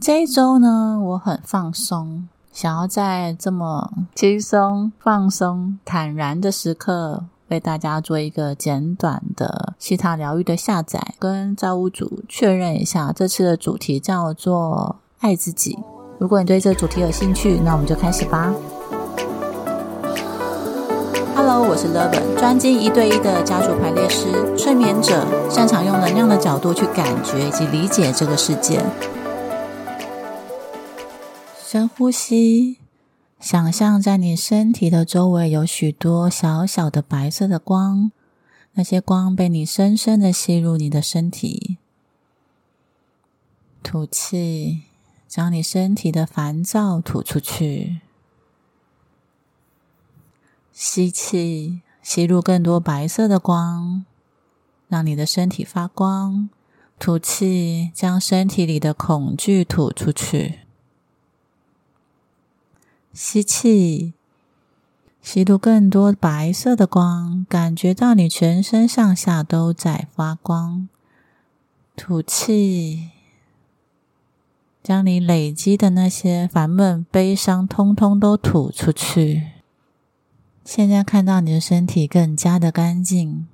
这一周呢，我很放松，想要在这么轻松、放松、坦然的时刻，为大家做一个简短的西塔疗愈的下载，跟造物主确认一下，这次的主题叫做爱自己。如果你对这个主题有兴趣，那我们就开始吧。Hello，我是 Levin，专精一对一的家族排列师、催眠者，擅长用能量的角度去感觉以及理解这个世界。深呼吸，想象在你身体的周围有许多小小的白色的光，那些光被你深深的吸入你的身体。吐气，将你身体的烦躁吐出去。吸气，吸入更多白色的光，让你的身体发光。吐气，将身体里的恐惧吐出去。吸气，吸入更多白色的光，感觉到你全身上下都在发光。吐气，将你累积的那些烦闷、悲伤，通通都吐出去。现在看到你的身体更加的干净，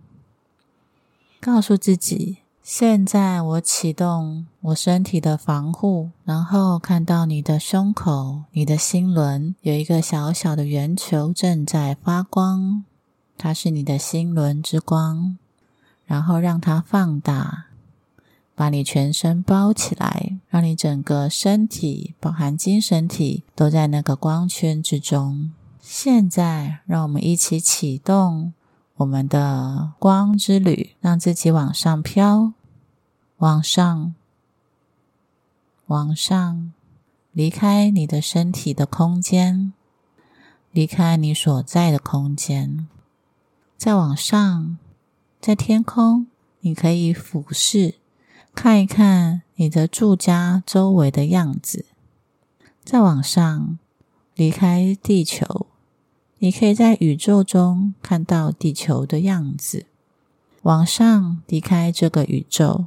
告诉自己。现在我启动我身体的防护，然后看到你的胸口、你的心轮有一个小小的圆球正在发光，它是你的心轮之光。然后让它放大，把你全身包起来，让你整个身体，包含精神体，都在那个光圈之中。现在，让我们一起启动。我们的光之旅，让自己往上飘，往上，往上，离开你的身体的空间，离开你所在的空间，再往上，在天空，你可以俯视，看一看你的住家周围的样子。再往上，离开地球。你可以在宇宙中看到地球的样子，往上离开这个宇宙，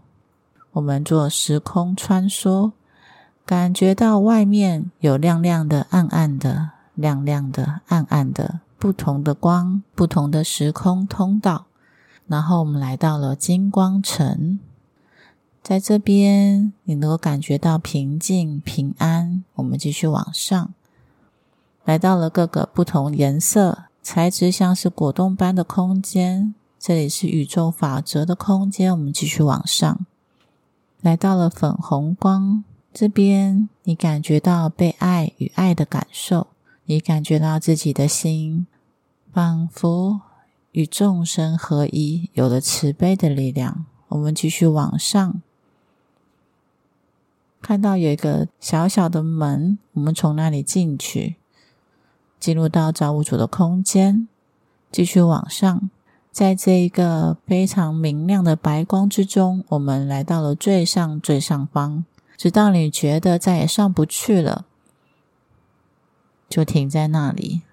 我们做时空穿梭，感觉到外面有亮亮的、暗暗的、亮亮的、暗暗的不同的光，不同的时空通道。然后我们来到了金光城，在这边你能够感觉到平静、平安。我们继续往上。来到了各个不同颜色、材质像是果冻般的空间，这里是宇宙法则的空间。我们继续往上，来到了粉红光这边，你感觉到被爱与爱的感受，你感觉到自己的心仿佛与众生合一，有了慈悲的力量。我们继续往上，看到有一个小小的门，我们从那里进去。进入到造物主的空间，继续往上，在这一个非常明亮的白光之中，我们来到了最上最上方。直到你觉得再也上不去了，就停在那里。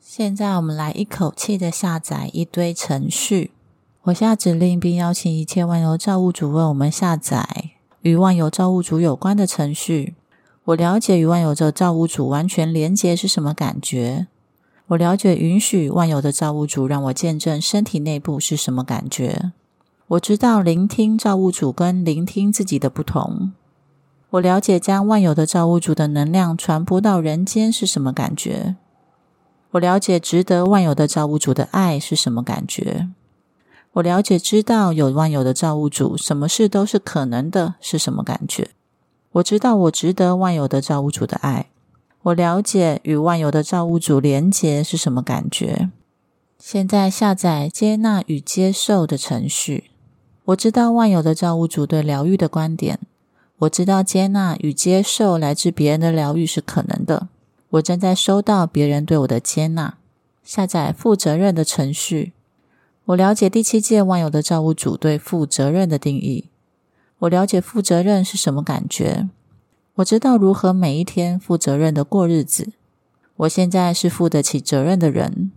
现在我们来一口气的下载一堆程序，我下指令，并邀请一切万有造物主为我们下载与万有造物主有关的程序。我了解与万有的造物主完全连接是什么感觉。我了解允许万有的造物主让我见证身体内部是什么感觉。我知道聆听造物主跟聆听自己的不同。我了解将万有的造物主的能量传播到人间是什么感觉。我了解值得万有的造物主的爱是什么感觉。我了解知道有万有的造物主，什么事都是可能的，是什么感觉。我知道我值得万有的造物主的爱。我了解与万有的造物主连结是什么感觉。现在下载接纳与接受的程序。我知道万有的造物主对疗愈的观点。我知道接纳与接受来自别人的疗愈是可能的。我正在收到别人对我的接纳。下载负责任的程序。我了解第七届万有的造物主对负责任的定义。我了解负责任是什么感觉，我知道如何每一天负责任的过日子。我现在是负得起责任的人。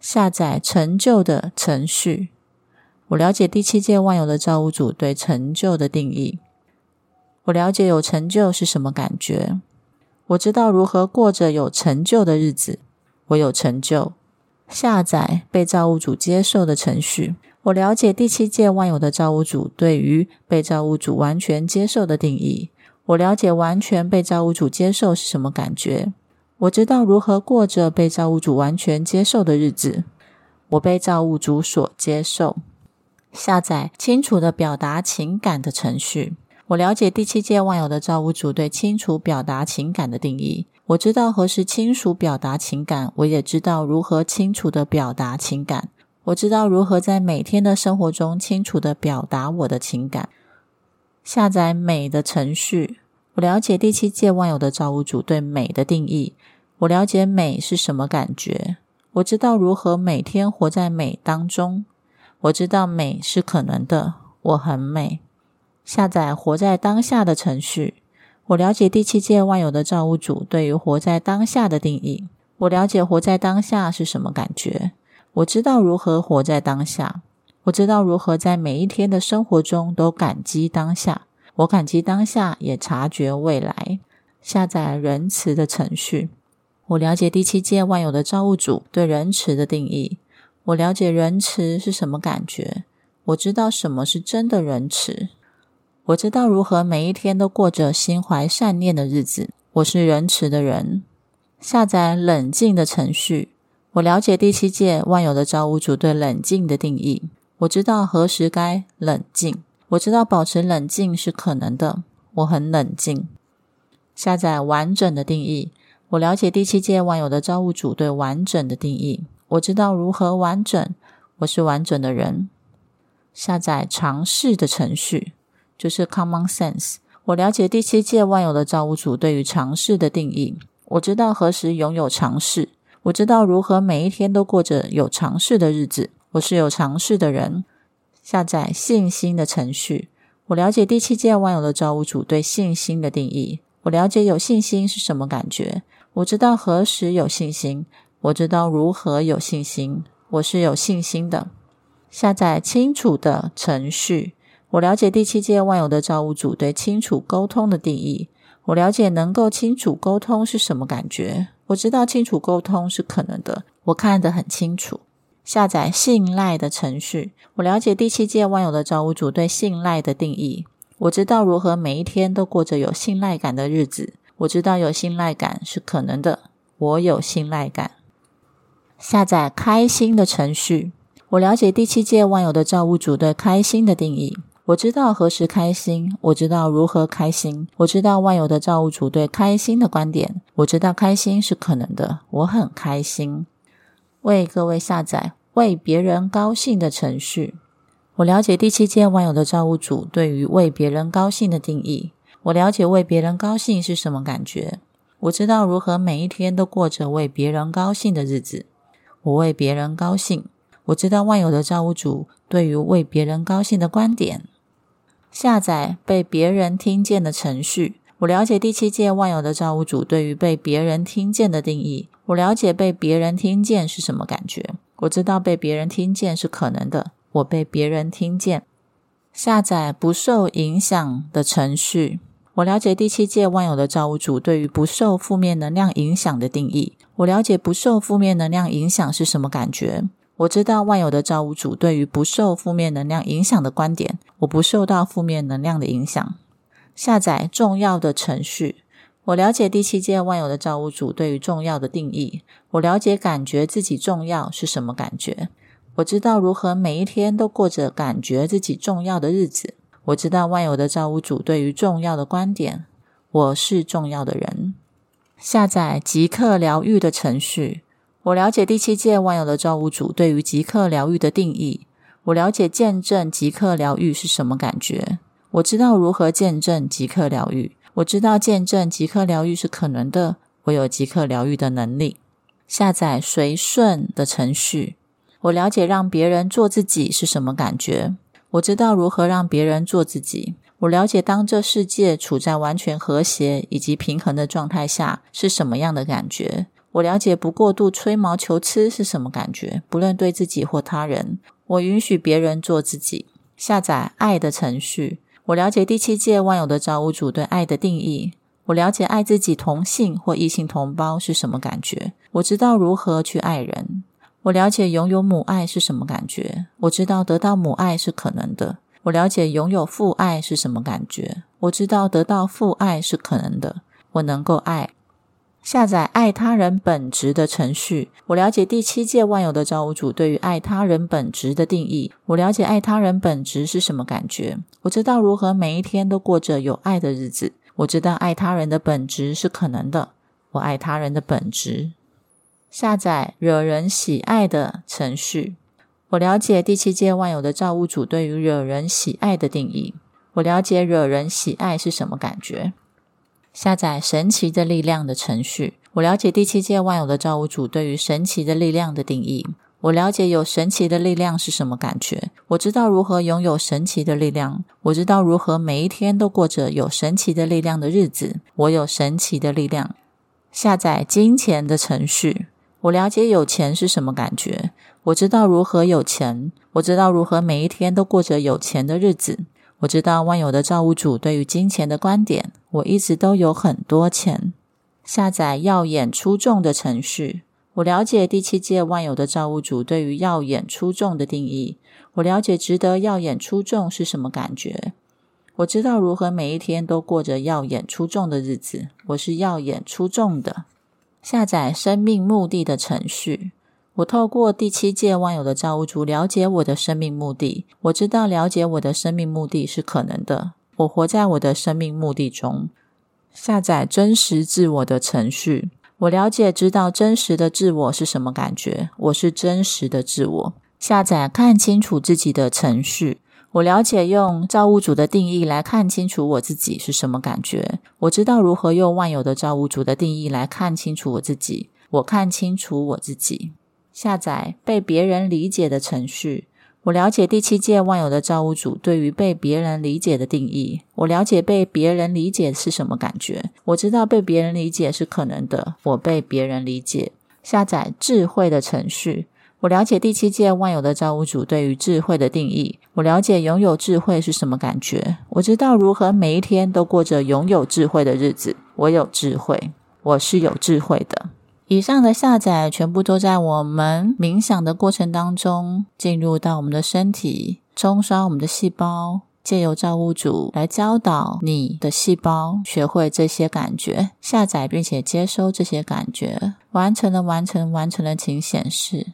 下载成就的程序。我了解第七届万有的造物主对成就的定义。我了解有成就是什么感觉。我知道如何过着有成就的日子。我有成就。下载被造物主接受的程序。我了解第七届万有的造物主对于被造物主完全接受的定义。我了解完全被造物主接受是什么感觉。我知道如何过着被造物主完全接受的日子。我被造物主所接受。下载清楚的表达情感的程序。我了解第七届万有的造物主对清楚表达情感的定义。我知道何时清楚表达情感，我也知道如何清楚的表达情感。我知道如何在每天的生活中清楚的表达我的情感。下载美的程序。我了解第七届万有的造物主对美的定义。我了解美是什么感觉。我知道如何每天活在美当中。我知道美是可能的。我很美。下载活在当下的程序。我了解第七届万有的造物主对于活在当下的定义。我了解活在当下是什么感觉。我知道如何活在当下。我知道如何在每一天的生活中都感激当下。我感激当下，也察觉未来。下载仁慈的程序。我了解第七届万有的造物主对仁慈的定义。我了解仁慈是什么感觉。我知道什么是真的仁慈。我知道如何每一天都过着心怀善念的日子。我是仁慈的人。下载冷静的程序。我了解第七届万有的造物主对冷静的定义。我知道何时该冷静。我知道保持冷静是可能的。我很冷静。下载完整的定义。我了解第七届万有的造物主对完整的定义。我知道如何完整。我是完整的人。下载尝试的程序。就是 common sense。我了解第七届万有的造物主对于尝试的定义。我知道何时拥有尝试。我知道如何每一天都过着有尝试的日子。我是有尝试的人。下载信心的程序。我了解第七届万有的造物主对信心的定义。我了解有信心是什么感觉。我知道何时有信心。我知道如何有信心。我是有信心的。下载清楚的程序。我了解第七届万有的造物主对清楚沟通的定义。我了解能够清楚沟通是什么感觉。我知道清楚沟通是可能的。我看得很清楚。下载信赖的程序。我了解第七届万有的造物主对信赖的定义。我知道如何每一天都过着有信赖感的日子。我知道有信赖感是可能的。我有信赖感。下载开心的程序。我了解第七届万有的造物主对开心的定义。我知道何时开心，我知道如何开心，我知道万有的造物主对开心的观点，我知道开心是可能的，我很开心。为各位下载为别人高兴的程序。我了解第七届万有的造物主对于为别人高兴的定义。我了解为别人高兴是什么感觉。我知道如何每一天都过着为别人高兴的日子。我为别人高兴。我知道万有的造物主对于为别人高兴的观点。下载被别人听见的程序。我了解第七届万有的造物主对于被别人听见的定义。我了解被别人听见是什么感觉。我知道被别人听见是可能的。我被别人听见。下载不受影响的程序。我了解第七届万有的造物主对于不受负面能量影响的定义。我了解不受负面能量影响是什么感觉。我知道万有的造物主对于不受负面能量影响的观点，我不受到负面能量的影响。下载重要的程序。我了解第七届万有的造物主对于重要的定义。我了解感觉自己重要是什么感觉。我知道如何每一天都过着感觉自己重要的日子。我知道万有的造物主对于重要的观点。我是重要的人。下载即刻疗愈的程序。我了解第七届万有的造物主对于即刻疗愈的定义。我了解见证即刻疗愈是什么感觉。我知道如何见证即刻疗愈。我知道见证即刻疗愈是可能的。我有即刻疗愈的能力。下载随顺的程序。我了解让别人做自己是什么感觉。我知道如何让别人做自己。我了解当这世界处在完全和谐以及平衡的状态下是什么样的感觉。我了解不过度吹毛求疵是什么感觉，不论对自己或他人。我允许别人做自己。下载爱的程序。我了解第七届万有的造物主对爱的定义。我了解爱自己同性或异性同胞是什么感觉。我知道如何去爱人。我了解拥有母爱是什么感觉。我知道得到母爱是可能的。我了解拥有父爱是什么感觉。我知道得到父爱是可能的。我能够爱。下载爱他人本质的程序。我了解第七届万有的造物主对于爱他人本质的定义。我了解爱他人本质是什么感觉。我知道如何每一天都过着有爱的日子。我知道爱他人的本质是可能的。我爱他人的本质。下载惹人喜爱的程序。我了解第七届万有的造物主对于惹人喜爱的定义。我了解惹人喜爱是什么感觉。下载神奇的力量的程序。我了解第七届万有的造物主对于神奇的力量的定义。我了解有神奇的力量是什么感觉。我知道如何拥有神奇的力量。我知道如何每一天都过着有神奇的力量的日子。我有神奇的力量。下载金钱的程序。我了解有钱是什么感觉。我知道如何有钱。我知道如何每一天都过着有钱的日子。我知道万有的造物主对于金钱的观点。我一直都有很多钱。下载耀眼出众的程序。我了解第七届万有的造物主对于耀眼出众的定义。我了解值得耀眼出众是什么感觉。我知道如何每一天都过着耀眼出众的日子。我是耀眼出众的。下载生命目的的程序。我透过第七届万有的造物主了解我的生命目的。我知道了解我的生命目的是可能的。我活在我的生命目的中。下载真实自我的程序。我了解知道真实的自我是什么感觉。我是真实的自我。下载看清楚自己的程序。我了解用造物主的定义来看清楚我自己是什么感觉。我知道如何用万有的造物主的定义来看清楚我自己。我看清楚我自己。下载被别人理解的程序。我了解第七届万有的造物主对于被别人理解的定义。我了解被别人理解是什么感觉。我知道被别人理解是可能的。我被别人理解。下载智慧的程序。我了解第七届万有的造物主对于智慧的定义。我了解拥有智慧是什么感觉。我知道如何每一天都过着拥有智慧的日子。我有智慧。我是有智慧的。以上的下载全部都在我们冥想的过程当中进入到我们的身体，冲刷我们的细胞，借由造物主来教导你的细胞学会这些感觉，下载并且接收这些感觉，完成了，完成，完成了，请显示。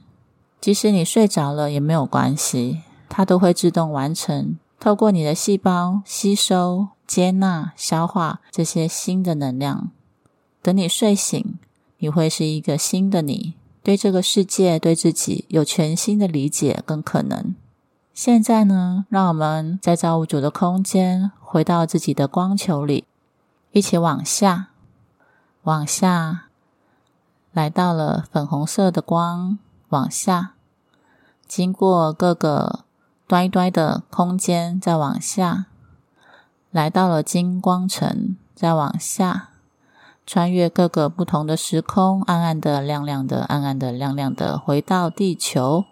即使你睡着了也没有关系，它都会自动完成，透过你的细胞吸收、接纳、消化这些新的能量。等你睡醒。你会是一个新的你，对这个世界、对自己有全新的理解跟可能。现在呢，让我们在造物主的空间，回到自己的光球里，一起往下，往下，来到了粉红色的光，往下，经过各个端端的空间，再往下，来到了金光城，再往下。穿越各个不同的时空，暗暗的、亮亮的、暗暗的、亮亮的，回到地球，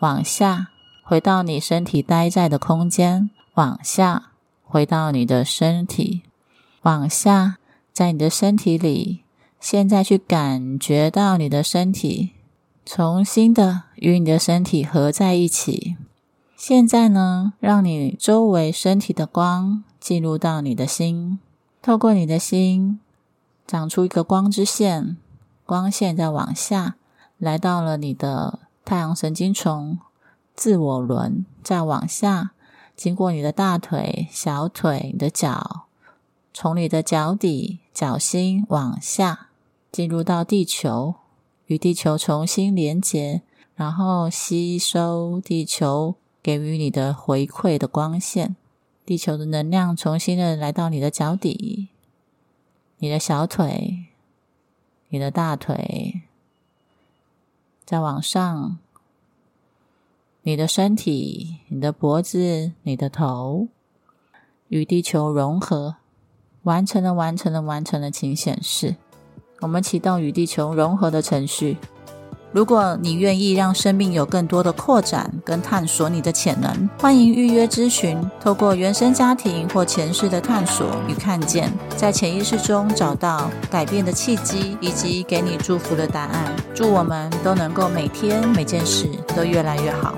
往下，回到你身体待在的空间，往下，回到你的身体，往下，在你的身体里，现在去感觉到你的身体，重新的与你的身体合在一起。现在呢，让你周围身体的光进入到你的心，透过你的心。长出一个光之线，光线再往下，来到了你的太阳神经丛、自我轮，再往下，经过你的大腿、小腿、你的脚，从你的脚底、脚心往下，进入到地球，与地球重新连接，然后吸收地球给予你的回馈的光线，地球的能量重新的来到你的脚底。你的小腿，你的大腿，再往上，你的身体，你的脖子，你的头，与地球融合，完成了，完成了，完成了，请显示。我们启动与地球融合的程序。如果你愿意让生命有更多的扩展跟探索你的潜能，欢迎预约咨询。透过原生家庭或前世的探索与看见，在潜意识中找到改变的契机，以及给你祝福的答案。祝我们都能够每天每件事都越来越好。